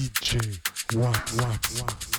DJ Wax. Wax. Wax.